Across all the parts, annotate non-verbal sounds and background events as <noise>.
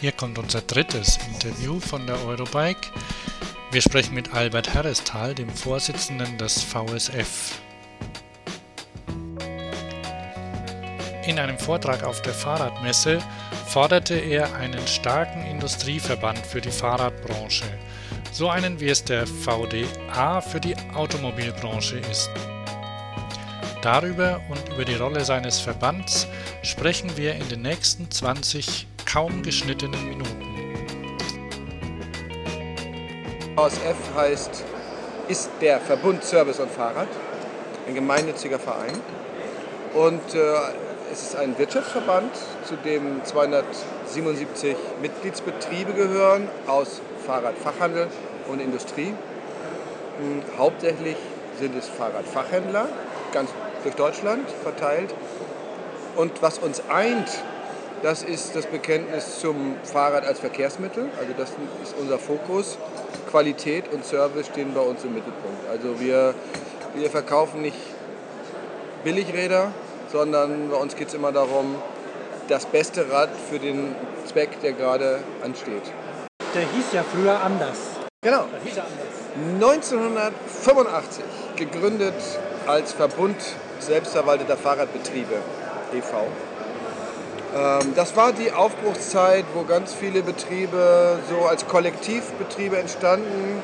Hier kommt unser drittes Interview von der Eurobike. Wir sprechen mit Albert Herrestal, dem Vorsitzenden des VSF. In einem Vortrag auf der Fahrradmesse forderte er einen starken Industrieverband für die Fahrradbranche, so einen wie es der VDA für die Automobilbranche ist. Darüber und über die Rolle seines Verbands sprechen wir in den nächsten 20 kaum geschnittenen Minuten. VSF heißt, ist der Verbund Service und Fahrrad, ein gemeinnütziger Verein. Und äh, es ist ein Wirtschaftsverband, zu dem 277 Mitgliedsbetriebe gehören aus Fahrradfachhandel und Industrie. Hm, hauptsächlich sind es Fahrradfachhändler, ganz durch Deutschland verteilt. Und was uns eint, das ist das Bekenntnis zum Fahrrad als Verkehrsmittel. Also das ist unser Fokus. Qualität und Service stehen bei uns im Mittelpunkt. Also wir, wir verkaufen nicht Billigräder, sondern bei uns geht es immer darum, das beste Rad für den Zweck, der gerade ansteht. Der hieß ja früher anders. Genau. Hieß anders. 1985 gegründet als Verbund selbstverwalteter Fahrradbetriebe e.V. Ähm, das war die Aufbruchszeit, wo ganz viele Betriebe so als Kollektivbetriebe entstanden,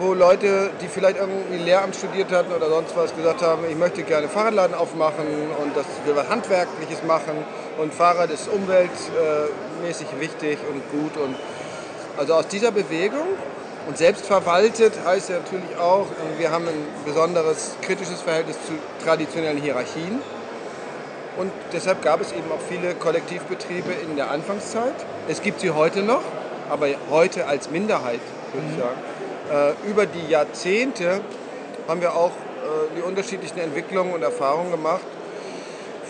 wo Leute, die vielleicht irgendwie Lehramt studiert hatten oder sonst was, gesagt haben, ich möchte gerne Fahrradladen aufmachen und das will was Handwerkliches machen und Fahrrad ist umweltmäßig wichtig und gut. Und also aus dieser Bewegung und selbstverwaltet heißt ja natürlich auch, wir haben ein besonderes kritisches Verhältnis zu traditionellen Hierarchien und deshalb gab es eben auch viele Kollektivbetriebe in der Anfangszeit. Es gibt sie heute noch, aber heute als Minderheit, würde ich mhm. sagen. Äh, über die Jahrzehnte haben wir auch äh, die unterschiedlichen Entwicklungen und Erfahrungen gemacht.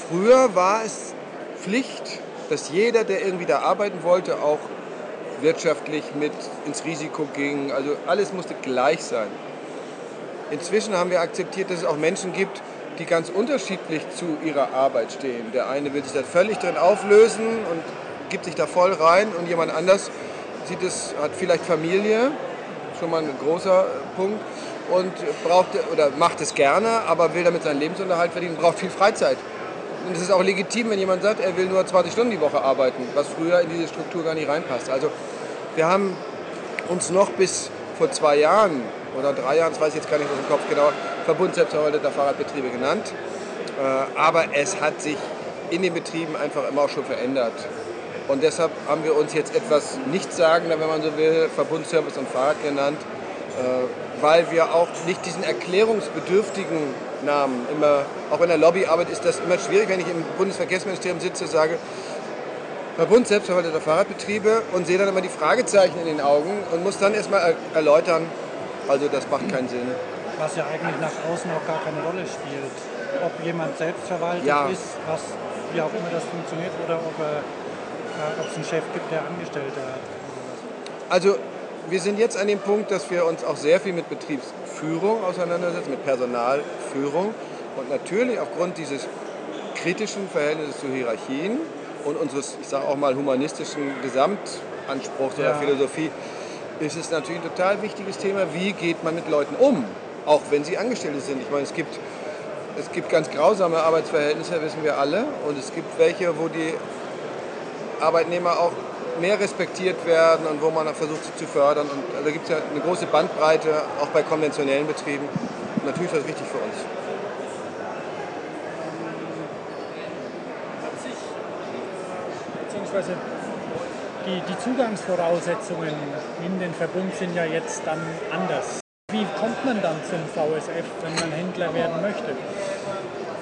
Früher war es Pflicht, dass jeder, der irgendwie da arbeiten wollte, auch wirtschaftlich mit ins Risiko ging. Also alles musste gleich sein. Inzwischen haben wir akzeptiert, dass es auch Menschen gibt, die ganz unterschiedlich zu ihrer Arbeit stehen. Der eine will sich da völlig drin auflösen und gibt sich da voll rein und jemand anders sieht es, hat vielleicht Familie, schon mal ein großer Punkt, und braucht oder macht es gerne, aber will damit seinen Lebensunterhalt verdienen, braucht viel Freizeit. Und es ist auch legitim, wenn jemand sagt, er will nur 20 Stunden die Woche arbeiten, was früher in diese Struktur gar nicht reinpasst. Also wir haben uns noch bis vor zwei Jahren oder drei Jahren, das weiß ich jetzt gar nicht aus dem Kopf genau, Verbund selbstverwalteter Fahrradbetriebe genannt. Äh, aber es hat sich in den Betrieben einfach immer auch schon verändert. Und deshalb haben wir uns jetzt etwas nichtssagender, wenn man so will, Verbund Service und Fahrrad genannt, äh, weil wir auch nicht diesen erklärungsbedürftigen Namen immer, auch in der Lobbyarbeit ist das immer schwierig, wenn ich im Bundesverkehrsministerium sitze, sage, Verbund selbstverwalteter Fahrradbetriebe und sehe dann immer die Fragezeichen in den Augen und muss dann erstmal erläutern, also das macht keinen Sinn. Was ja eigentlich nach außen auch gar keine Rolle spielt. Ob jemand selbstverwaltet ja. ist, was, wie auch immer das funktioniert, oder ob, äh, ob es einen Chef gibt, der Angestellte hat. Also wir sind jetzt an dem Punkt, dass wir uns auch sehr viel mit Betriebsführung auseinandersetzen, mit Personalführung. Und natürlich aufgrund dieses kritischen Verhältnisses zu Hierarchien und unseres, ich sage auch mal, humanistischen Gesamtanspruchs ja. oder Philosophie, ist es natürlich ein total wichtiges Thema, wie geht man mit Leuten um, auch wenn sie Angestellte sind. Ich meine, es gibt, es gibt ganz grausame Arbeitsverhältnisse, wissen wir alle, und es gibt welche, wo die Arbeitnehmer auch mehr respektiert werden und wo man versucht, sie zu fördern. Und da gibt es ja eine große Bandbreite, auch bei konventionellen Betrieben. Und natürlich ist das wichtig für uns. Beziehungsweise die, die Zugangsvoraussetzungen in den Verbund sind ja jetzt dann anders. Wie kommt man dann zum VSF, wenn man Händler werden möchte?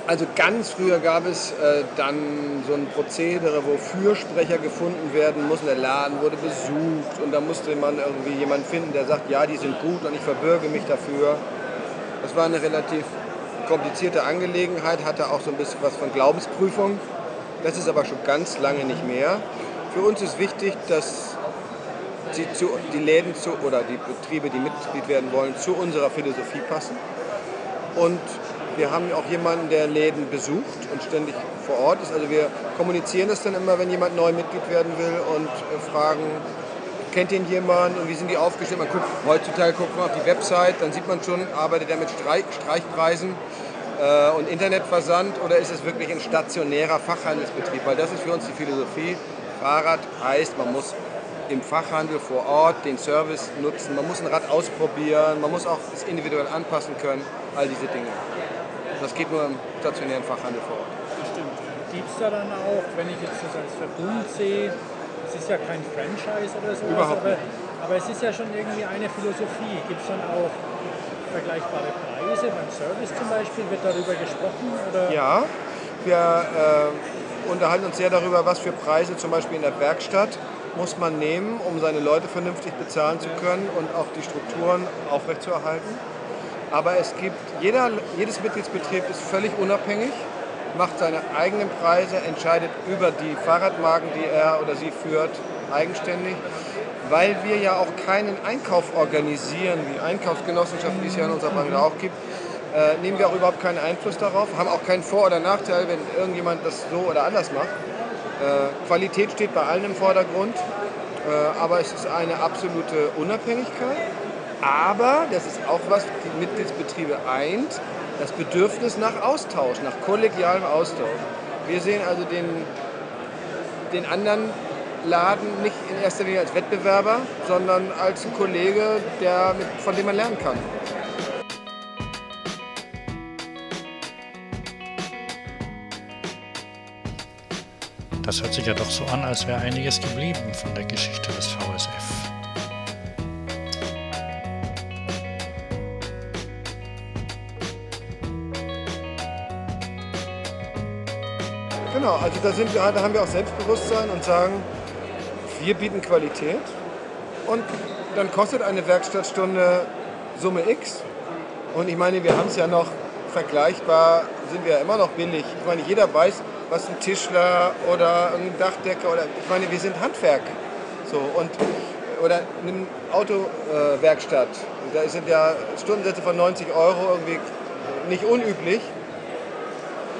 Also ganz früher gab es äh, dann so ein Prozedere, wo Fürsprecher gefunden werden mussten. Der Laden wurde besucht und da musste man irgendwie jemanden finden, der sagt, ja, die sind gut und ich verbürge mich dafür. Das war eine relativ komplizierte Angelegenheit, hatte auch so ein bisschen was von Glaubensprüfung. Das ist aber schon ganz lange nicht mehr. Für uns ist wichtig, dass sie zu, die Läden zu, oder die Betriebe, die Mitglied werden wollen, zu unserer Philosophie passen. Und Wir haben auch jemanden, der Läden besucht und ständig vor Ort ist. Also wir kommunizieren das dann immer, wenn jemand neu Mitglied werden will und äh, fragen, kennt ihn jemand und wie sind die aufgestellt? Man guckt, heutzutage guckt man auf die Website, dann sieht man schon, arbeitet er mit Streich, Streichpreisen äh, und Internetversand oder ist es wirklich ein stationärer Fachhandelsbetrieb? Weil das ist für uns die Philosophie. Fahrrad heißt, man muss im Fachhandel vor Ort den Service nutzen, man muss ein Rad ausprobieren, man muss auch es individuell anpassen können, all diese Dinge. Das geht nur im stationären Fachhandel vor Ort. Das stimmt. Gibt es da dann auch, wenn ich jetzt das als Verbund sehe, es ist ja kein Franchise oder so, aber, aber es ist ja schon irgendwie eine Philosophie. Gibt es dann auch vergleichbare Preise beim Service zum Beispiel? Wird darüber gesprochen? Oder? Ja, wir äh, unterhalten uns sehr darüber, was für Preise zum Beispiel in der Werkstatt muss man nehmen, um seine Leute vernünftig bezahlen zu können und auch die Strukturen aufrechtzuerhalten. Aber es gibt, jeder, jedes Mitgliedsbetrieb ist völlig unabhängig macht seine eigenen Preise, entscheidet über die Fahrradmarken, die er oder sie führt, eigenständig. Weil wir ja auch keinen Einkauf organisieren, wie Einkaufsgenossenschaften, die es ja in unserer Branche auch gibt, äh, nehmen wir auch überhaupt keinen Einfluss darauf, haben auch keinen Vor- oder Nachteil, wenn irgendjemand das so oder anders macht. Äh, Qualität steht bei allen im Vordergrund, äh, aber es ist eine absolute Unabhängigkeit. Aber, das ist auch was die Mitgliedsbetriebe eint, das Bedürfnis nach Austausch, nach kollegialem Austausch. Wir sehen also den, den anderen Laden nicht in erster Linie als Wettbewerber, sondern als Kollege, der, von dem man lernen kann. Das hört sich ja doch so an, als wäre einiges geblieben von der Geschichte des VSF. Genau, also da, sind wir, da haben wir auch Selbstbewusstsein und sagen, wir bieten Qualität und dann kostet eine Werkstattstunde Summe X. Und ich meine, wir haben es ja noch vergleichbar, sind wir ja immer noch billig. Ich meine, jeder weiß, was ein Tischler oder ein Dachdecker oder ich meine, wir sind Handwerk. So, und, oder eine Autowerkstatt. Äh, da sind ja Stundensätze von 90 Euro irgendwie nicht unüblich.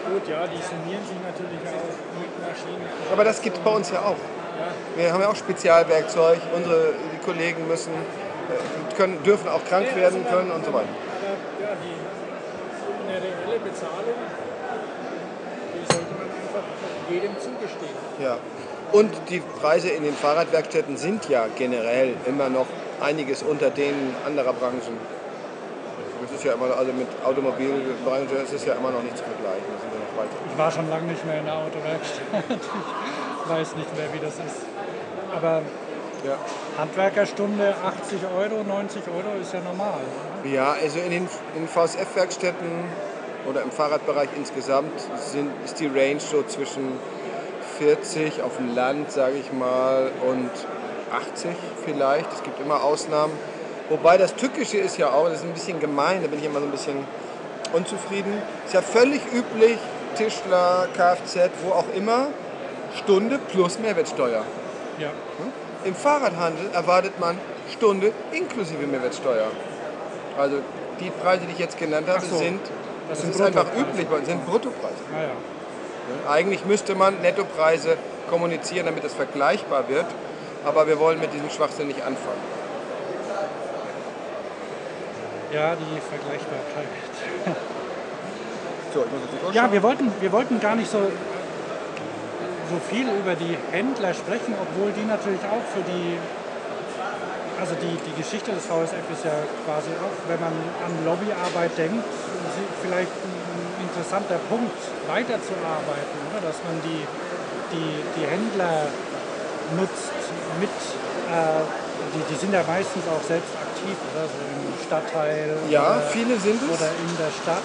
Gut, ja, die summieren sich natürlich auch mit Maschinen. Aber das gibt es bei uns ja auch. Wir haben ja auch Spezialwerkzeug. Unsere die Kollegen müssen, äh, können, dürfen auch krank ja, werden können und so weiter. Ja, die, eine reelle Bezahlung, die sollte man einfach jedem zugestehen. Ja. Und die Preise in den Fahrradwerkstätten sind ja generell immer noch einiges unter denen anderer Branchen. Das ist ja immer, also mit Automobilbranche ist es ja immer noch nicht zu vergleichen. Ich war schon lange nicht mehr in der Autowerkstatt. <laughs> ich weiß nicht mehr, wie das ist. Aber ja. Handwerkerstunde 80 Euro, 90 Euro ist ja normal. Oder? Ja, also in den, den VSF-Werkstätten oder im Fahrradbereich insgesamt sind, ist die Range so zwischen 40 auf dem Land, sage ich mal, und 80 vielleicht. Es gibt immer Ausnahmen. Wobei das Tückische ist ja auch, das ist ein bisschen gemein, da bin ich immer so ein bisschen unzufrieden. Ist ja völlig üblich, Tischler, Kfz, wo auch immer, Stunde plus Mehrwertsteuer. Ja. Hm? Im Fahrradhandel erwartet man Stunde inklusive Mehrwertsteuer. Also die Preise, die ich jetzt genannt habe, so. sind, das, das ist einfach üblich, sind Bruttopreise. Ah, ja. Eigentlich müsste man Nettopreise kommunizieren, damit es vergleichbar wird, aber wir wollen mit diesem Schwachsinn nicht anfangen. Ja, die Vergleichbarkeit. <laughs> so, ja, wir wollten, wir wollten gar nicht so, so viel über die Händler sprechen, obwohl die natürlich auch für die, also die, die Geschichte des VSF ist ja quasi auch, wenn man an Lobbyarbeit denkt, vielleicht ein interessanter Punkt, weiterzuarbeiten, oder? dass man die, die, die Händler nutzt mit, äh, die, die sind ja meistens auch selbst aktiv, oder? So im Stadtteil. Ja, oder, viele sind es. Oder in der Stadt.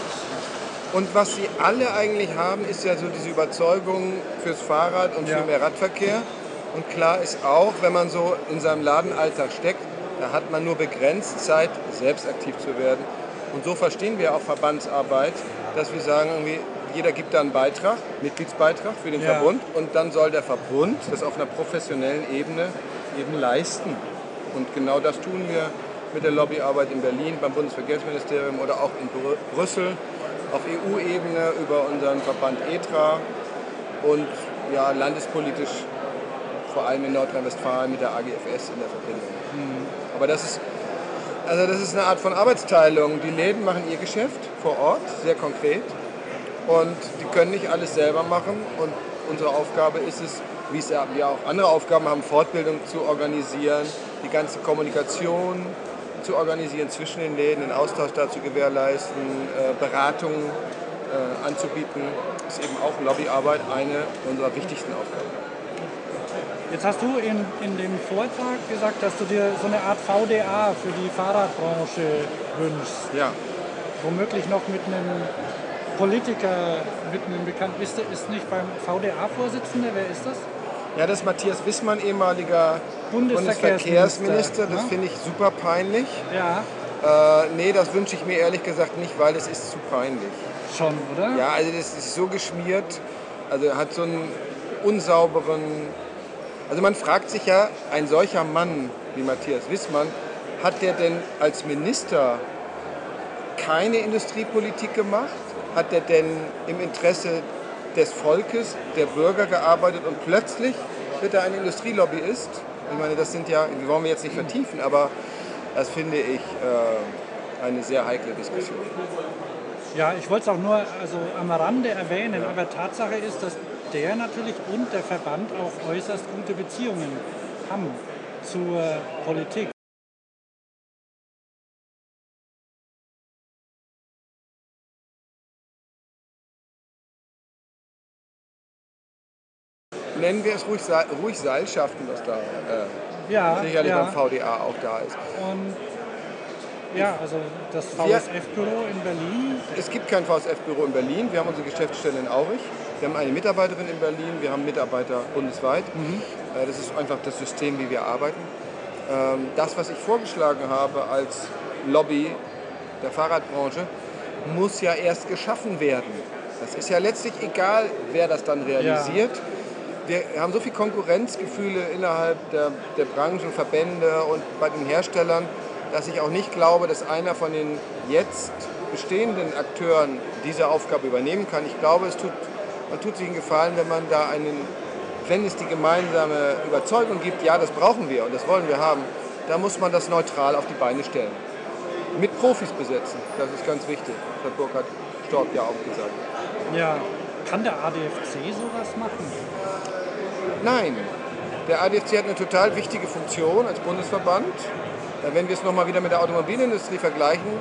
Und was sie alle eigentlich haben, ist ja so diese Überzeugung fürs Fahrrad und ja. für mehr Radverkehr. Und klar ist auch, wenn man so in seinem Ladenalltag steckt, da hat man nur begrenzt Zeit, selbst aktiv zu werden. Und so verstehen wir auch Verbandsarbeit, dass wir sagen, irgendwie, jeder gibt da einen Beitrag, Mitgliedsbeitrag für den ja. Verbund und dann soll der Verbund das auf einer professionellen Ebene eben leisten. Und genau das tun wir mit der Lobbyarbeit in Berlin beim Bundesverkehrsministerium oder auch in Brüssel auf EU-Ebene über unseren Verband ETRA und ja, landespolitisch vor allem in Nordrhein-Westfalen mit der AGFS in der Verbindung. Mhm. Aber das ist, also das ist eine Art von Arbeitsteilung. Die Läden machen ihr Geschäft vor Ort, sehr konkret. Und die können nicht alles selber machen. Und unsere Aufgabe ist es, wie es ja, wir auch andere Aufgaben haben, Fortbildung zu organisieren, die ganze Kommunikation zu organisieren zwischen den Läden, den Austausch dazu gewährleisten, äh, Beratungen äh, anzubieten, ist eben auch Lobbyarbeit eine unserer wichtigsten Aufgaben. Jetzt hast du in, in dem Vortrag gesagt, dass du dir so eine Art VDA für die Fahrradbranche wünschst. Ja. Womöglich noch mit einem Politiker, mit einem Bekannten. Ist, ist nicht beim VDA-Vorsitzender, wer ist das? Ja, das ist Matthias Wissmann, ehemaliger Bundesverkehrsminister. Das ne? finde ich super peinlich. Ja. Äh, nee, das wünsche ich mir ehrlich gesagt nicht, weil es ist zu peinlich. Schon, oder? Ja, also das ist so geschmiert. Also hat so einen unsauberen. Also man fragt sich ja, ein solcher Mann wie Matthias Wissmann, hat der denn als Minister keine Industriepolitik gemacht? Hat der denn im Interesse des Volkes, der Bürger gearbeitet und plötzlich wird er ein Industrielobbyist? Ich meine, das sind ja, die wollen wir jetzt nicht vertiefen, aber das finde ich äh, eine sehr heikle Diskussion. Ja, ich wollte es auch nur also am Rande erwähnen, ja. aber Tatsache ist, dass der natürlich und der Verband auch äußerst gute Beziehungen haben zur Politik. nennen wir es ruhig, ruhig Seilschaften, was da äh, ja, sicherlich ja. beim VDA auch da ist. Und ja, also das VSF-Büro in Berlin. Es gibt kein VSF-Büro in Berlin. Wir haben unsere Geschäftsstelle in Aurich. Wir haben eine Mitarbeiterin in Berlin. Wir haben Mitarbeiter bundesweit. Mhm. Äh, das ist einfach das System, wie wir arbeiten. Ähm, das, was ich vorgeschlagen habe als Lobby der Fahrradbranche, muss ja erst geschaffen werden. Das ist ja letztlich egal, wer das dann realisiert. Ja wir haben so viele Konkurrenzgefühle innerhalb der, der Branchenverbände und bei den Herstellern, dass ich auch nicht glaube, dass einer von den jetzt bestehenden Akteuren diese Aufgabe übernehmen kann. Ich glaube, es tut, man tut sich einen Gefallen, wenn man da einen, wenn es die gemeinsame Überzeugung gibt, ja, das brauchen wir und das wollen wir haben, da muss man das neutral auf die Beine stellen. Mit Profis besetzen, das ist ganz wichtig. Das hat Burkhard Stork ja auch gesagt. Ja, kann der ADFC sowas machen? Nein. Der ADFC hat eine total wichtige Funktion als Bundesverband. Wenn wir es nochmal wieder mit der Automobilindustrie vergleichen,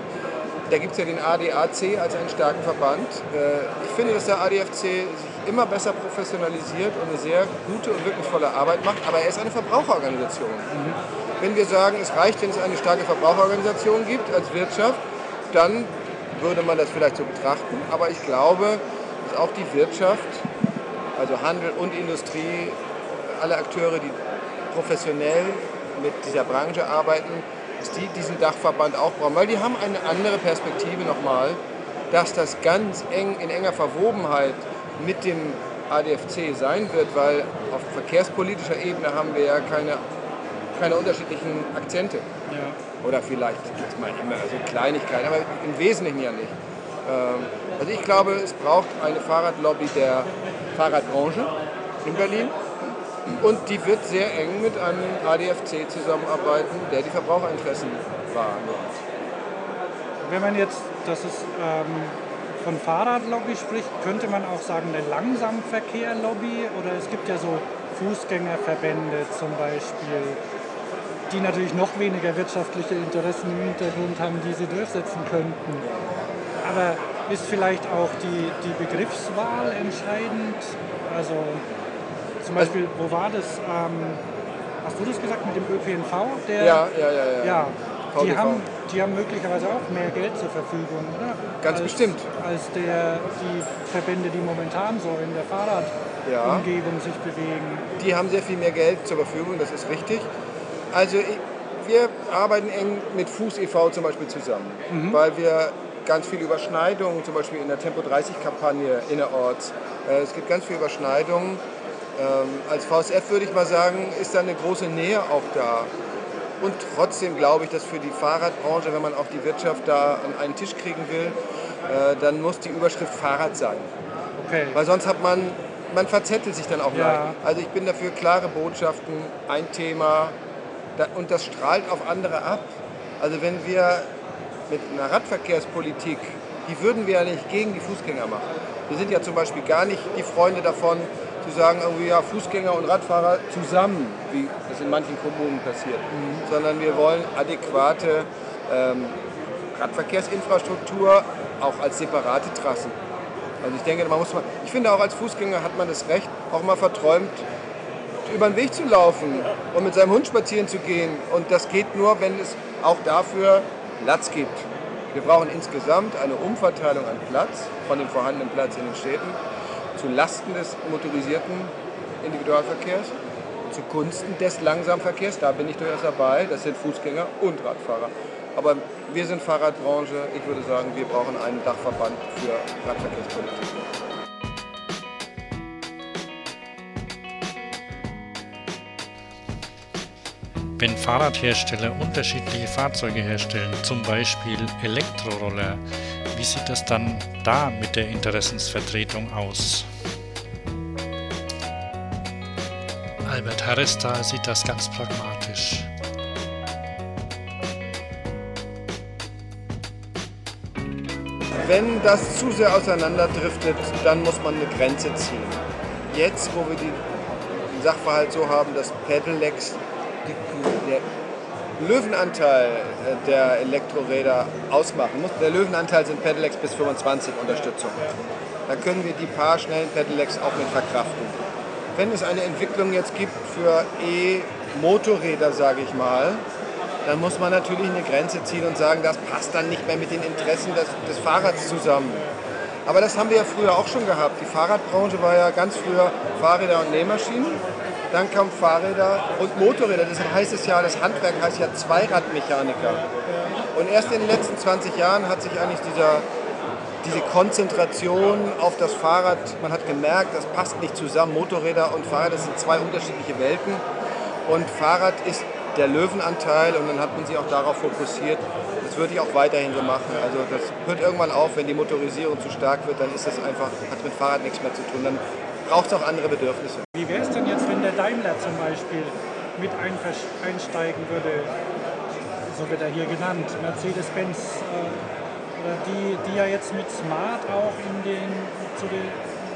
da gibt es ja den ADAC als einen starken Verband. Äh, ich finde, dass der ADFC sich immer besser professionalisiert und eine sehr gute und wirkungsvolle Arbeit macht, aber er ist eine Verbraucherorganisation. Mhm. Wenn wir sagen, es reicht, wenn es eine starke Verbraucherorganisation gibt als Wirtschaft, dann würde man das vielleicht so betrachten. Aber ich glaube, dass auch die Wirtschaft, also Handel und Industrie, alle Akteure, die professionell mit dieser Branche arbeiten, dass die diesen Dachverband auch brauchen. Weil die haben eine andere Perspektive nochmal, dass das ganz eng in enger Verwobenheit mit dem ADFC sein wird, weil auf verkehrspolitischer Ebene haben wir ja keine, keine unterschiedlichen Akzente. Ja. Oder vielleicht, jetzt mal immer so Kleinigkeiten, aber im Wesentlichen ja nicht. Ähm, also ich glaube, es braucht eine Fahrradlobby der Fahrradbranche in Berlin und die wird sehr eng mit einem ADFC zusammenarbeiten, der die Verbraucherinteressen wahrnimmt. Wenn man jetzt, das ist ähm, von Fahrradlobby spricht, könnte man auch sagen eine Langsamverkehrlobby oder es gibt ja so Fußgängerverbände zum Beispiel, die natürlich noch weniger wirtschaftliche Interessen im Hintergrund haben, die sie durchsetzen könnten. Aber ist vielleicht auch die, die Begriffswahl entscheidend? Also zum Beispiel, wo war das? Ähm, hast du das gesagt mit dem ÖPNV? Der, ja, ja, ja. ja. ja die, haben, die haben möglicherweise auch mehr Geld zur Verfügung, oder? Ganz als, bestimmt. Als der, die Verbände, die momentan so in der Fahrradumgebung ja. sich bewegen. Die haben sehr viel mehr Geld zur Verfügung, das ist richtig. Also wir arbeiten eng mit Fuß e.V. zum Beispiel zusammen, mhm. weil wir ganz viele Überschneidungen, zum Beispiel in der Tempo 30-Kampagne innerorts. Äh, es gibt ganz viele Überschneidungen ähm, als VSF würde ich mal sagen, ist da eine große Nähe auch da. Und trotzdem glaube ich, dass für die Fahrradbranche, wenn man auch die Wirtschaft da an einen Tisch kriegen will, äh, dann muss die Überschrift Fahrrad sein. Okay. Weil sonst hat man, man verzettelt sich dann auch Ja. leicht. Also ich bin dafür klare Botschaften, ein Thema da, und das strahlt auf andere ab. Also wenn wir mit einer Radverkehrspolitik, die würden wir ja nicht gegen die Fußgänger machen. Wir sind ja zum Beispiel gar nicht die Freunde davon, zu sagen, irgendwie ja, Fußgänger und Radfahrer zusammen, wie das in manchen Kommunen passiert, sondern wir wollen adäquate ähm, Radverkehrsinfrastruktur auch als separate Trassen. Also ich denke, man muss mal, ich finde auch als Fußgänger hat man das Recht, auch mal verträumt über den Weg zu laufen und mit seinem Hund spazieren zu gehen. Und das geht nur, wenn es auch dafür Platz gibt. Wir brauchen insgesamt eine Umverteilung an Platz von dem vorhandenen Platz in den Städten zu Lasten des motorisierten Individualverkehrs, zugunsten des Langsamverkehrs. Da bin ich durchaus dabei. Das sind Fußgänger und Radfahrer. Aber wir sind Fahrradbranche. Ich würde sagen, wir brauchen einen Dachverband für Radverkehrspolitik. Wenn Fahrradhersteller unterschiedliche Fahrzeuge herstellen, zum Beispiel Elektroroller, wie sieht es dann da mit der Interessensvertretung aus? Albert Harrester sieht das ganz pragmatisch. Wenn das zu sehr auseinanderdriftet, dann muss man eine Grenze ziehen. Jetzt, wo wir den Sachverhalt so haben, dass Pedelecs der Löwenanteil äh, der Elektroräder ausmachen. Der Löwenanteil sind Pedelecs bis 25 Unterstützung. Da können wir die paar schnellen Pedelecs auch mit verkraften. Wenn es eine Entwicklung jetzt gibt für E-Motorräder, sage ich mal, dann muss man natürlich eine Grenze ziehen und sagen, das passt dann nicht mehr mit den Interessen des, des Fahrrads zusammen. Aber das haben wir ja früher auch schon gehabt. Die Fahrradbranche war ja ganz früher Fahrräder und Nähmaschinen. Dann kamen Fahrräder und Motorräder. Deshalb heißt es ja, das Handwerk heißt ja Zweiradmechaniker. Und erst in den letzten 20 Jahren hat sich eigentlich dieser, diese Konzentration auf das Fahrrad, man hat gemerkt, das passt nicht zusammen. Motorräder und Fahrräder sind zwei unterschiedliche Welten. Und Fahrrad ist der Löwenanteil und dann hat man sich auch darauf fokussiert. Das würde ich auch weiterhin so machen. Also das hört irgendwann auf, wenn die Motorisierung zu stark wird, dann ist das einfach, hat mit Fahrrad nichts mehr zu tun. Dann braucht es auch andere Bedürfnisse. Wie wäre es denn Daimler zum Beispiel mit einsteigen würde? So wird er hier genannt. Mercedes-Benz, äh, oder die, die ja jetzt mit Smart auch in den, zu den,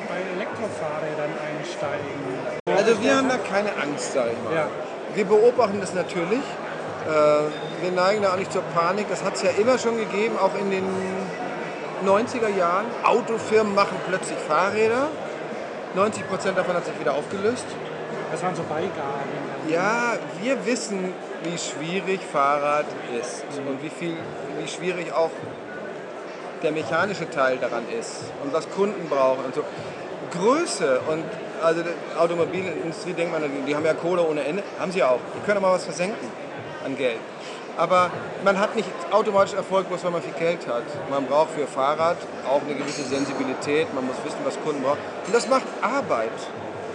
bei Elektrofahrrädern einsteigen. Also wir haben da keine Angst, sage ich mal. Ja. Wir beobachten das natürlich. Äh, wir neigen da auch nicht zur Panik. Das hat es ja immer schon gegeben, auch in den 90er Jahren. Autofirmen machen plötzlich Fahrräder. 90 Prozent davon hat sich wieder aufgelöst. Das waren so Beigaben. Ja, wir wissen, wie schwierig Fahrrad ist und wie, viel, wie schwierig auch der mechanische Teil daran ist und was Kunden brauchen und so. Größe und also die Automobilindustrie denkt man, die haben ja Kohle ohne Ende, haben sie auch. Die können aber was versenken an Geld. Aber man hat nicht automatisch Erfolg, bloß weil man viel Geld hat. Man braucht für Fahrrad auch eine gewisse Sensibilität, man muss wissen, was Kunden brauchen. Und das macht Arbeit,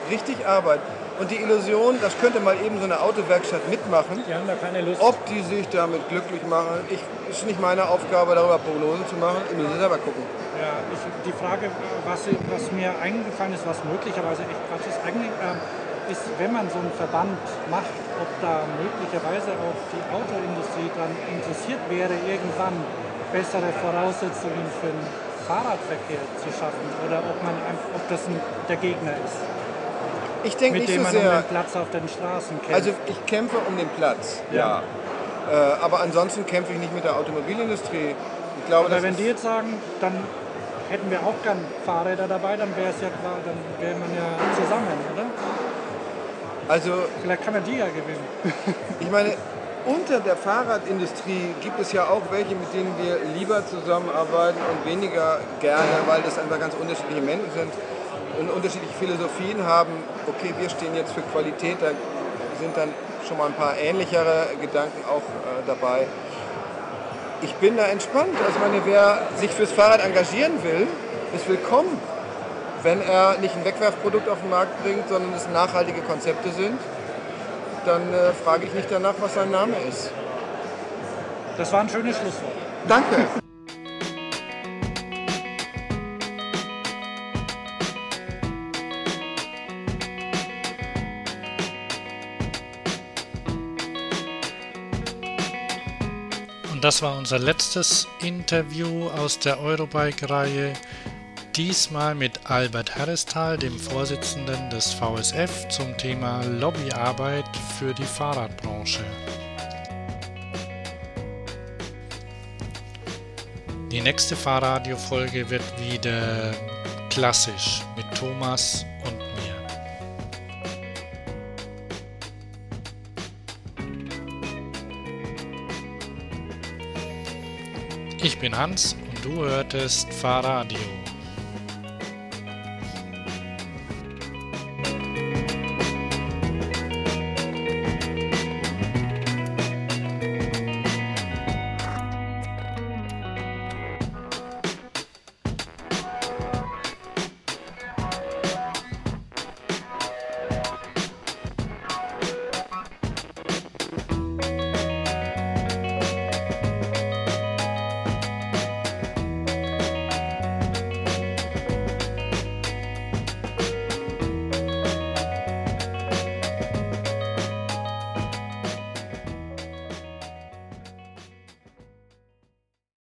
richtig Arbeit. Und die Illusion, das könnte mal eben so eine Autowerkstatt mitmachen, Die haben da keine Lust. ob die sich damit glücklich machen, ich, ist nicht meine Aufgabe, darüber Prognosen zu machen. Ich muss selber gucken. Ja, ich, die Frage, was, was mir eingefallen ist, was möglicherweise echt Quatsch ist, eigentlich ähm, ist, wenn man so einen Verband macht, ob da möglicherweise auch die Autoindustrie daran interessiert wäre, irgendwann bessere Voraussetzungen für den Fahrradverkehr zu schaffen oder ob, man, ob das der Gegner ist, Ich denke nicht dem so man um sehr. den Platz auf den Straßen kämpft. Also ich kämpfe um den Platz, ja. Äh, aber ansonsten kämpfe ich nicht mit der Automobilindustrie. Ich glaube, aber wenn die jetzt sagen, dann hätten wir auch gern Fahrräder dabei, dann wäre es ja klar, dann wäre man ja zusammen, oder? also Vielleicht kann man die ja gewinnen. <laughs> ich meine, unter der Fahrradindustrie gibt es ja auch welche, mit denen wir lieber zusammenarbeiten und weniger gerne, weil das einfach ganz unterschiedliche Menschen sind und unterschiedliche Philosophien haben. Okay, wir stehen jetzt für Qualität, da sind dann schon mal ein paar ähnlichere Gedanken auch äh, dabei. Ich bin da entspannt. Also meine, wer sich fürs Fahrrad engagieren will, ist willkommen. Wenn er nicht ein Wegwerfprodukt auf den Markt bringt, sondern es nachhaltige Konzepte sind, dann äh, frage ich nicht danach, was sein Name ist. Das war ein schönes Schlusswort. Danke. Das war unser letztes Interview aus der Eurobike-Reihe. Diesmal mit Albert Herrestal, dem Vorsitzenden des VSF, zum Thema Lobbyarbeit für die Fahrradbranche. Die nächste Fahrradio-Folge wird wieder klassisch mit Thomas bin Hans und du hörtest Fahrradio.